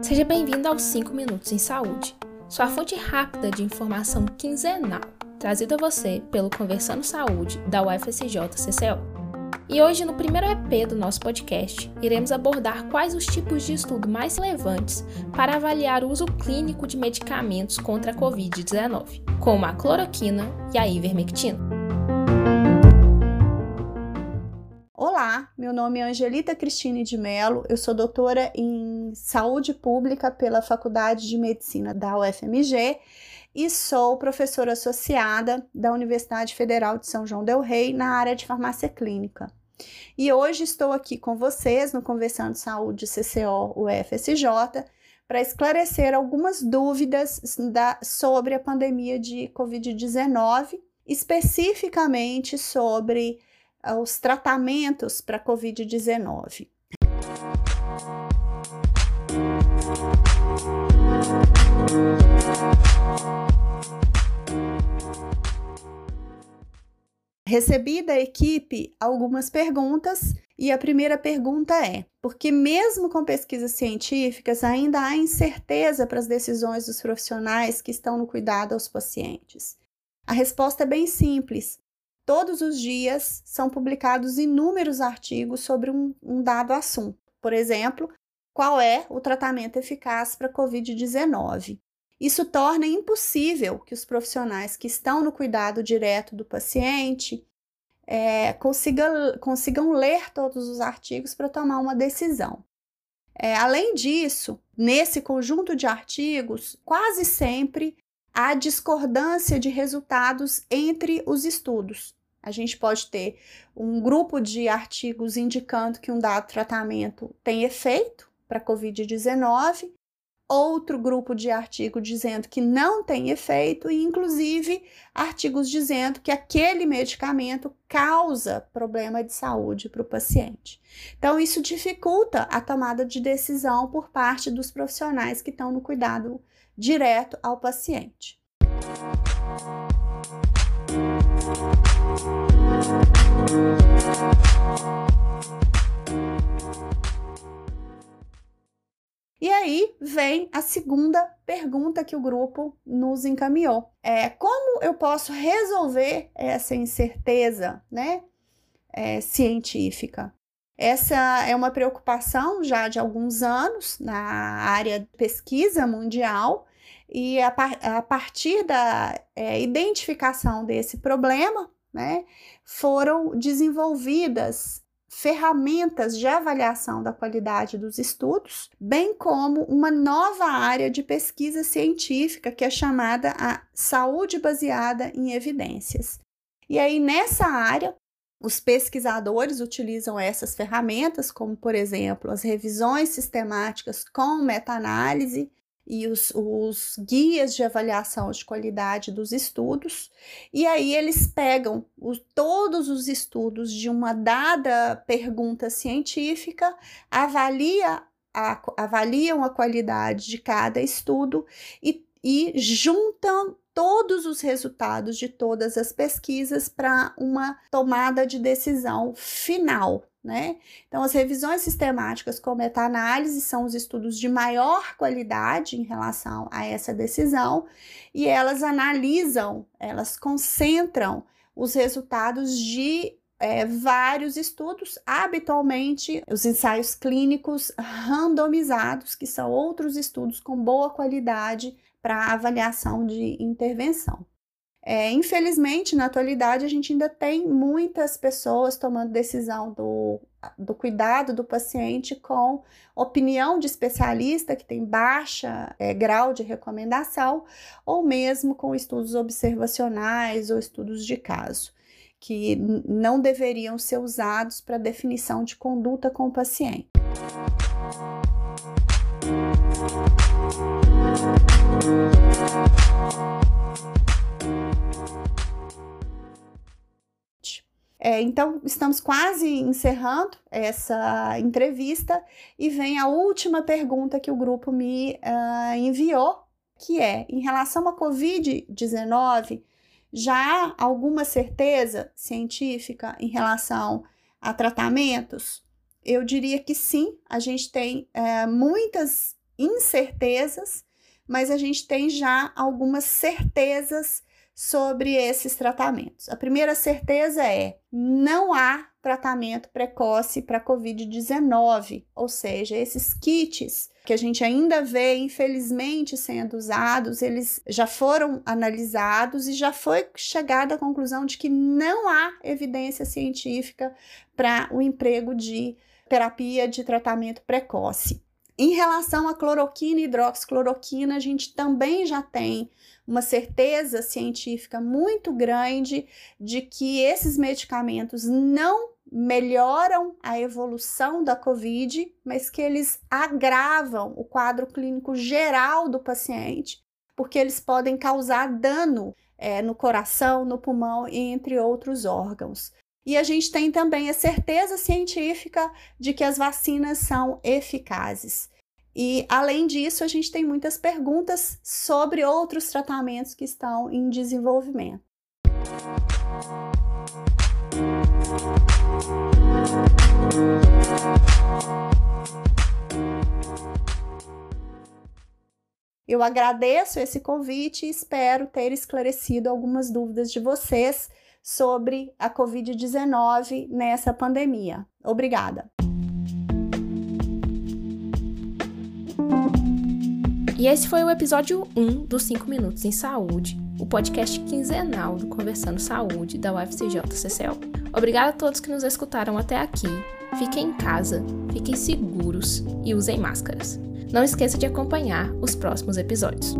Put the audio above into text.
Seja bem-vindo aos 5 Minutos em Saúde, sua fonte rápida de informação quinzenal, trazida a você pelo Conversando Saúde da UFSJ CCO. E hoje, no primeiro EP do nosso podcast, iremos abordar quais os tipos de estudo mais relevantes para avaliar o uso clínico de medicamentos contra a Covid-19, como a cloroquina e a ivermectina. Meu nome é Angelita Cristine de Mello, eu sou doutora em Saúde Pública pela Faculdade de Medicina da UFMG e sou professora associada da Universidade Federal de São João del Rei na área de farmácia clínica. E hoje estou aqui com vocês no Conversando Saúde CCO UFSJ para esclarecer algumas dúvidas da, sobre a pandemia de Covid-19, especificamente sobre os tratamentos para Covid-19. Recebi da equipe algumas perguntas e a primeira pergunta é: porque mesmo com pesquisas científicas ainda há incerteza para as decisões dos profissionais que estão no cuidado aos pacientes? A resposta é bem simples. Todos os dias são publicados inúmeros artigos sobre um, um dado assunto. Por exemplo, qual é o tratamento eficaz para Covid-19? Isso torna impossível que os profissionais que estão no cuidado direto do paciente é, consiga, consigam ler todos os artigos para tomar uma decisão. É, além disso, nesse conjunto de artigos, quase sempre há discordância de resultados entre os estudos. A gente pode ter um grupo de artigos indicando que um dado tratamento tem efeito para Covid-19 outro grupo de artigo dizendo que não tem efeito e inclusive artigos dizendo que aquele medicamento causa problema de saúde para o paciente. Então isso dificulta a tomada de decisão por parte dos profissionais que estão no cuidado direto ao paciente. E aí vem a segunda pergunta que o grupo nos encaminhou. É como eu posso resolver essa incerteza, né, é, científica? Essa é uma preocupação já de alguns anos na área de pesquisa mundial e a, a partir da é, identificação desse problema, né, foram desenvolvidas ferramentas de avaliação da qualidade dos estudos, bem como uma nova área de pesquisa científica que é chamada a saúde baseada em evidências. E aí, nessa área, os pesquisadores utilizam essas ferramentas, como, por exemplo, as revisões sistemáticas com meta-análise e os, os, guias de avaliação de qualidade dos estudos, e aí eles pegam os, todos os estudos de uma dada pergunta científica, avalia a, avaliam a qualidade de cada estudo e, e juntam todos os resultados de todas as pesquisas para uma tomada de decisão final, né? Então, as revisões sistemáticas com meta-análise são os estudos de maior qualidade em relação a essa decisão e elas analisam, elas concentram os resultados de é, vários estudos, habitualmente os ensaios clínicos randomizados, que são outros estudos com boa qualidade para avaliação de intervenção. É, infelizmente, na atualidade, a gente ainda tem muitas pessoas tomando decisão do, do cuidado do paciente com opinião de especialista que tem baixa é, grau de recomendação, ou mesmo com estudos observacionais ou estudos de caso, que não deveriam ser usados para definição de conduta com o paciente. É, então, estamos quase encerrando essa entrevista e vem a última pergunta que o grupo me uh, enviou, que é em relação à Covid-19, já há alguma certeza científica em relação a tratamentos? Eu diria que sim, a gente tem é, muitas incertezas, mas a gente tem já algumas certezas sobre esses tratamentos. A primeira certeza é: não há tratamento precoce para COVID-19, ou seja, esses kits que a gente ainda vê, infelizmente, sendo usados, eles já foram analisados e já foi chegada à conclusão de que não há evidência científica para o emprego de terapia de tratamento precoce. Em relação à cloroquina e hidroxicloroquina, a gente também já tem uma certeza científica muito grande de que esses medicamentos não melhoram a evolução da COVID, mas que eles agravam o quadro clínico geral do paciente, porque eles podem causar dano é, no coração, no pulmão e entre outros órgãos. E a gente tem também a certeza científica de que as vacinas são eficazes. E, além disso, a gente tem muitas perguntas sobre outros tratamentos que estão em desenvolvimento. Eu agradeço esse convite e espero ter esclarecido algumas dúvidas de vocês sobre a Covid-19 nessa pandemia. Obrigada. E esse foi o episódio 1 dos 5 Minutos em Saúde, o podcast quinzenal do Conversando Saúde da UFCJ-CCL. Obrigada a todos que nos escutaram até aqui. Fiquem em casa, fiquem seguros e usem máscaras. Não esqueça de acompanhar os próximos episódios.